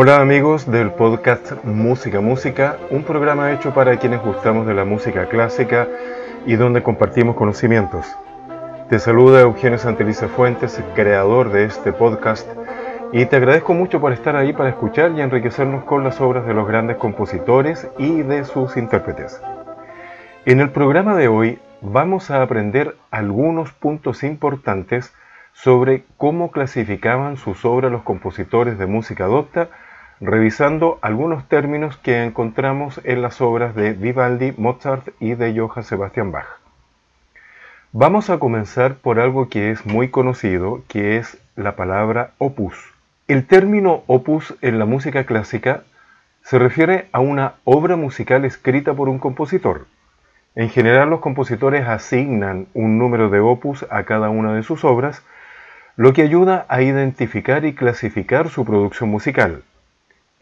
Hola amigos del podcast Música Música, un programa hecho para quienes gustamos de la música clásica y donde compartimos conocimientos. Te saluda Eugenio Santeliza Fuentes, creador de este podcast, y te agradezco mucho por estar ahí para escuchar y enriquecernos con las obras de los grandes compositores y de sus intérpretes. En el programa de hoy vamos a aprender algunos puntos importantes sobre cómo clasificaban sus obras los compositores de música docta revisando algunos términos que encontramos en las obras de Vivaldi, Mozart y de Johann Sebastian Bach. Vamos a comenzar por algo que es muy conocido, que es la palabra opus. El término opus en la música clásica se refiere a una obra musical escrita por un compositor. En general los compositores asignan un número de opus a cada una de sus obras, lo que ayuda a identificar y clasificar su producción musical.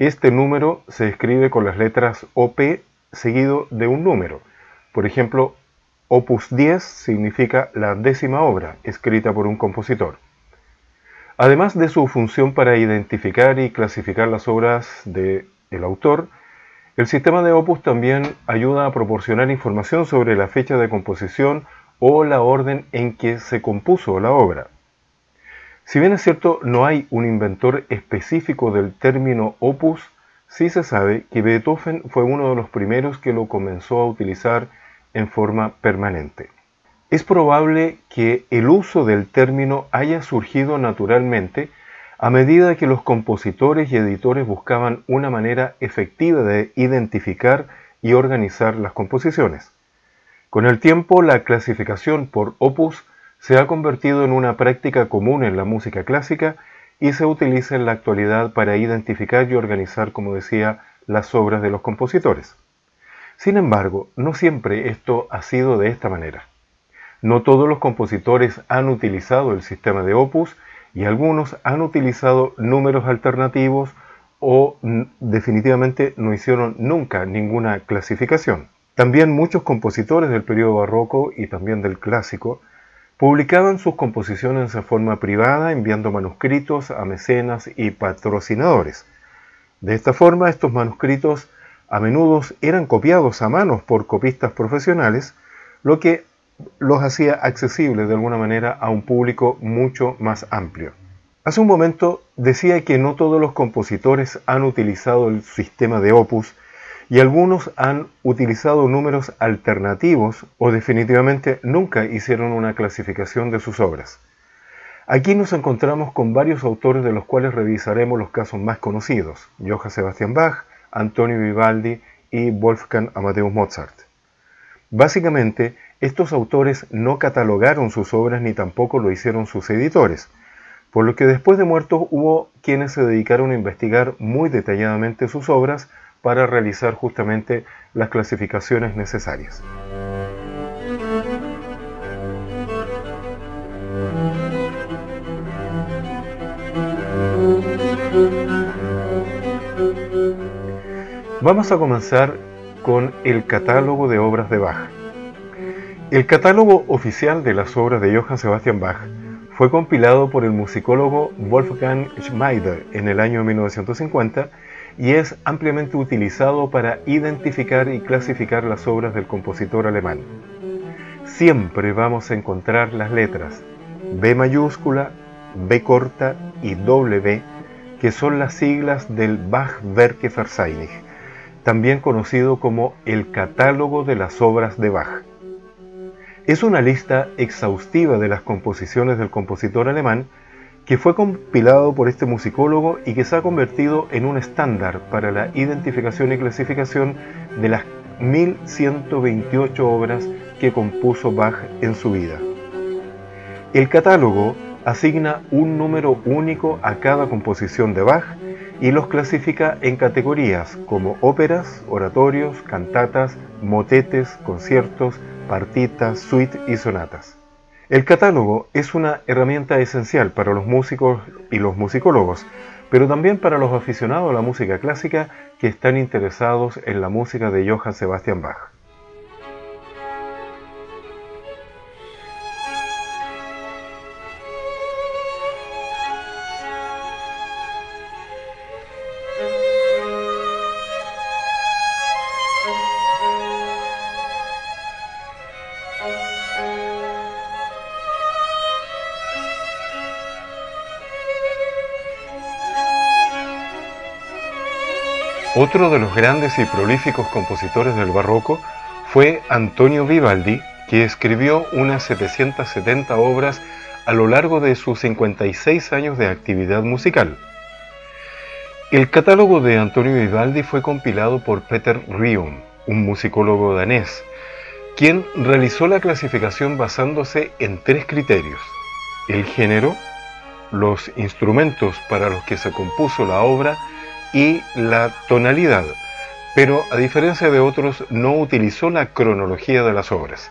Este número se escribe con las letras OP seguido de un número. Por ejemplo, Opus 10 significa la décima obra escrita por un compositor. Además de su función para identificar y clasificar las obras del autor, el sistema de Opus también ayuda a proporcionar información sobre la fecha de composición o la orden en que se compuso la obra. Si bien es cierto, no hay un inventor específico del término opus, sí se sabe que Beethoven fue uno de los primeros que lo comenzó a utilizar en forma permanente. Es probable que el uso del término haya surgido naturalmente a medida que los compositores y editores buscaban una manera efectiva de identificar y organizar las composiciones. Con el tiempo, la clasificación por opus se ha convertido en una práctica común en la música clásica y se utiliza en la actualidad para identificar y organizar, como decía, las obras de los compositores. Sin embargo, no siempre esto ha sido de esta manera. No todos los compositores han utilizado el sistema de opus y algunos han utilizado números alternativos o definitivamente no hicieron nunca ninguna clasificación. También muchos compositores del periodo barroco y también del clásico Publicaban sus composiciones de forma privada enviando manuscritos a mecenas y patrocinadores. De esta forma, estos manuscritos a menudo eran copiados a manos por copistas profesionales, lo que los hacía accesibles de alguna manera a un público mucho más amplio. Hace un momento decía que no todos los compositores han utilizado el sistema de opus y algunos han utilizado números alternativos o definitivamente nunca hicieron una clasificación de sus obras. Aquí nos encontramos con varios autores de los cuales revisaremos los casos más conocidos, Johann Sebastian Bach, Antonio Vivaldi y Wolfgang Amadeus Mozart. Básicamente, estos autores no catalogaron sus obras ni tampoco lo hicieron sus editores, por lo que después de muertos hubo quienes se dedicaron a investigar muy detalladamente sus obras para realizar justamente las clasificaciones necesarias. Vamos a comenzar con el catálogo de obras de Bach. El catálogo oficial de las obras de Johann Sebastian Bach fue compilado por el musicólogo Wolfgang Schmeider en el año 1950 y es ampliamente utilizado para identificar y clasificar las obras del compositor alemán. Siempre vamos a encontrar las letras B mayúscula, B corta y W, que son las siglas del Bach-Werke Verzeichnis, también conocido como el Catálogo de las Obras de Bach. Es una lista exhaustiva de las composiciones del compositor alemán que fue compilado por este musicólogo y que se ha convertido en un estándar para la identificación y clasificación de las 1128 obras que compuso Bach en su vida. El catálogo asigna un número único a cada composición de Bach y los clasifica en categorías como óperas, oratorios, cantatas, motetes, conciertos, partitas, suites y sonatas. El catálogo es una herramienta esencial para los músicos y los musicólogos, pero también para los aficionados a la música clásica que están interesados en la música de Johann Sebastian Bach. Otro de los grandes y prolíficos compositores del barroco fue Antonio Vivaldi, que escribió unas 770 obras a lo largo de sus 56 años de actividad musical. El catálogo de Antonio Vivaldi fue compilado por Peter Rion, un musicólogo danés, quien realizó la clasificación basándose en tres criterios. El género, los instrumentos para los que se compuso la obra y la tonalidad, pero a diferencia de otros no utilizó la cronología de las obras.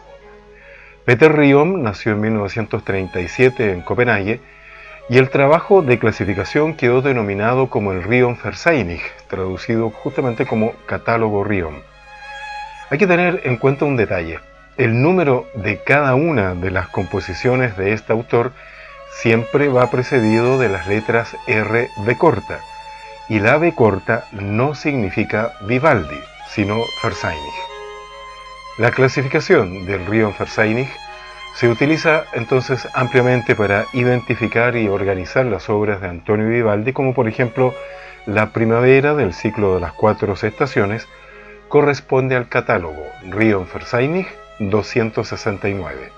Peter Riom nació en 1937 en Copenhague y el trabajo de clasificación quedó denominado como el Riom Verseinig, traducido justamente como catálogo Riom. Hay que tener en cuenta un detalle. El número de cada una de las composiciones de este autor siempre va precedido de las letras R de corta, y la B corta no significa Vivaldi, sino Versainig. La clasificación del río Versainig se utiliza entonces ampliamente para identificar y organizar las obras de Antonio Vivaldi, como por ejemplo la primavera del ciclo de las cuatro estaciones, corresponde al catálogo Río Versainig 269.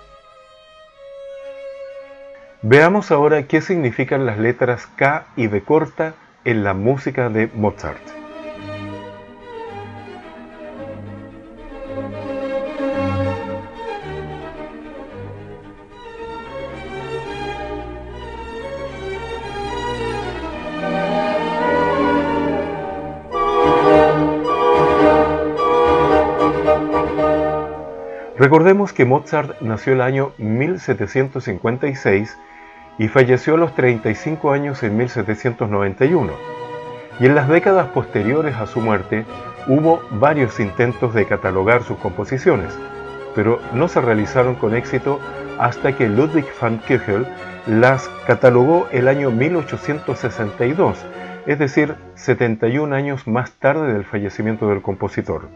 Veamos ahora qué significan las letras K y B corta en la música de Mozart. Recordemos que Mozart nació el año 1756 y falleció a los 35 años en 1791. Y en las décadas posteriores a su muerte hubo varios intentos de catalogar sus composiciones, pero no se realizaron con éxito hasta que Ludwig van Köchel las catalogó el año 1862, es decir, 71 años más tarde del fallecimiento del compositor.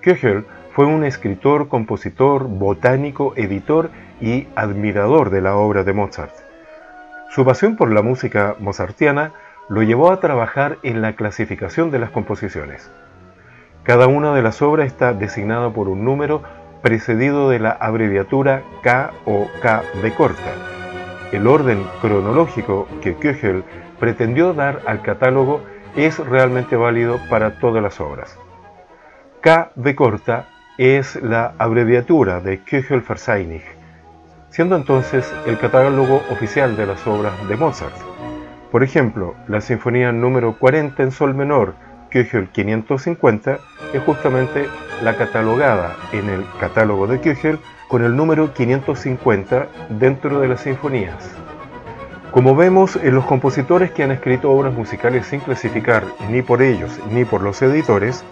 Köchel fue un escritor, compositor, botánico, editor y admirador de la obra de Mozart. Su pasión por la música mozartiana lo llevó a trabajar en la clasificación de las composiciones. Cada una de las obras está designada por un número precedido de la abreviatura K o K de corta. El orden cronológico que Köchel pretendió dar al catálogo es realmente válido para todas las obras. K de corta es la abreviatura de Köchel Verseinig siendo entonces el catálogo oficial de las obras de Mozart. Por ejemplo, la sinfonía número 40 en sol menor, Köchel 550, es justamente la catalogada en el catálogo de Köchel con el número 550 dentro de las sinfonías. Como vemos, en los compositores que han escrito obras musicales sin clasificar ni por ellos ni por los editores,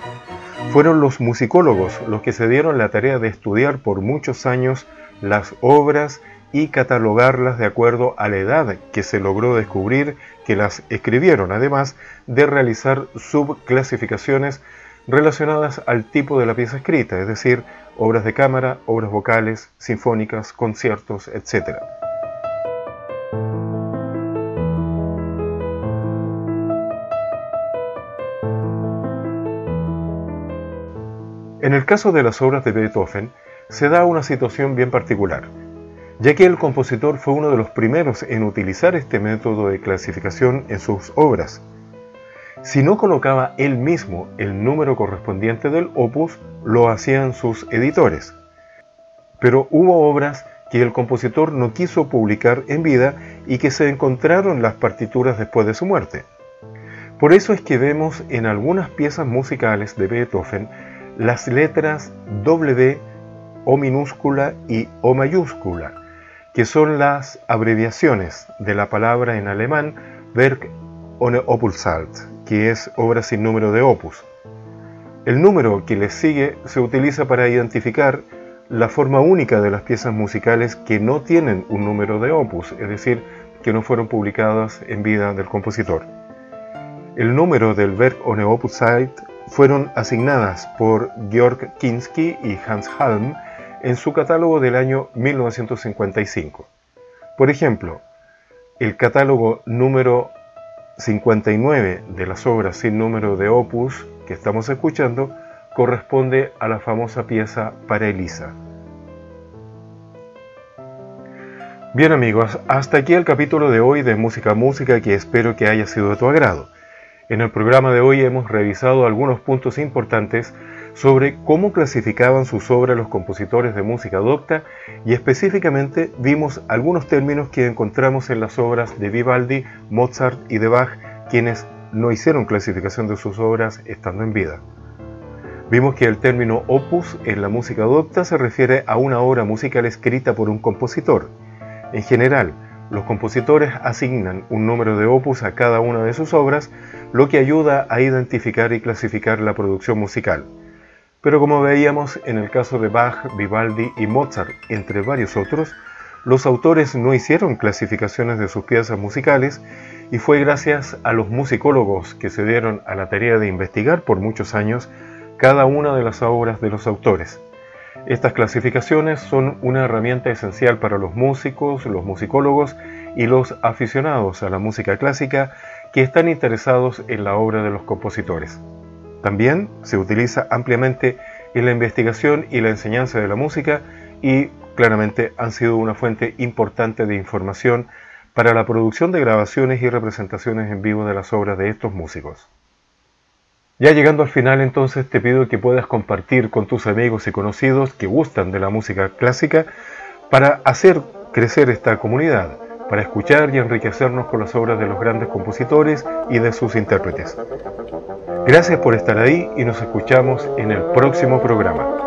fueron los musicólogos los que se dieron la tarea de estudiar por muchos años las obras y catalogarlas de acuerdo a la edad que se logró descubrir que las escribieron, además de realizar subclasificaciones relacionadas al tipo de la pieza escrita, es decir, obras de cámara, obras vocales, sinfónicas, conciertos, etc. En el caso de las obras de Beethoven, se da una situación bien particular, ya que el compositor fue uno de los primeros en utilizar este método de clasificación en sus obras. Si no colocaba él mismo el número correspondiente del opus, lo hacían sus editores. Pero hubo obras que el compositor no quiso publicar en vida y que se encontraron las partituras después de su muerte. Por eso es que vemos en algunas piezas musicales de Beethoven las letras W, O minúscula y O mayúscula, que son las abreviaciones de la palabra en alemán Werk ohne Opusalt, que es obra sin número de opus. El número que les sigue se utiliza para identificar la forma única de las piezas musicales que no tienen un número de opus, es decir, que no fueron publicadas en vida del compositor. El número del Werk ohne Opusalt fueron asignadas por Georg Kinski y Hans Halm en su catálogo del año 1955. Por ejemplo, el catálogo número 59 de las obras sin número de opus que estamos escuchando corresponde a la famosa pieza para Elisa. Bien amigos, hasta aquí el capítulo de hoy de Música Música que espero que haya sido de tu agrado. En el programa de hoy hemos revisado algunos puntos importantes sobre cómo clasificaban sus obras los compositores de música docta y específicamente vimos algunos términos que encontramos en las obras de Vivaldi, Mozart y de Bach, quienes no hicieron clasificación de sus obras estando en vida. Vimos que el término opus en la música docta se refiere a una obra musical escrita por un compositor. En general, los compositores asignan un número de opus a cada una de sus obras, lo que ayuda a identificar y clasificar la producción musical. Pero como veíamos en el caso de Bach, Vivaldi y Mozart, entre varios otros, los autores no hicieron clasificaciones de sus piezas musicales y fue gracias a los musicólogos que se dieron a la tarea de investigar por muchos años cada una de las obras de los autores. Estas clasificaciones son una herramienta esencial para los músicos, los musicólogos y los aficionados a la música clásica que están interesados en la obra de los compositores. También se utiliza ampliamente en la investigación y la enseñanza de la música y claramente han sido una fuente importante de información para la producción de grabaciones y representaciones en vivo de las obras de estos músicos. Ya llegando al final entonces te pido que puedas compartir con tus amigos y conocidos que gustan de la música clásica para hacer crecer esta comunidad, para escuchar y enriquecernos con las obras de los grandes compositores y de sus intérpretes. Gracias por estar ahí y nos escuchamos en el próximo programa.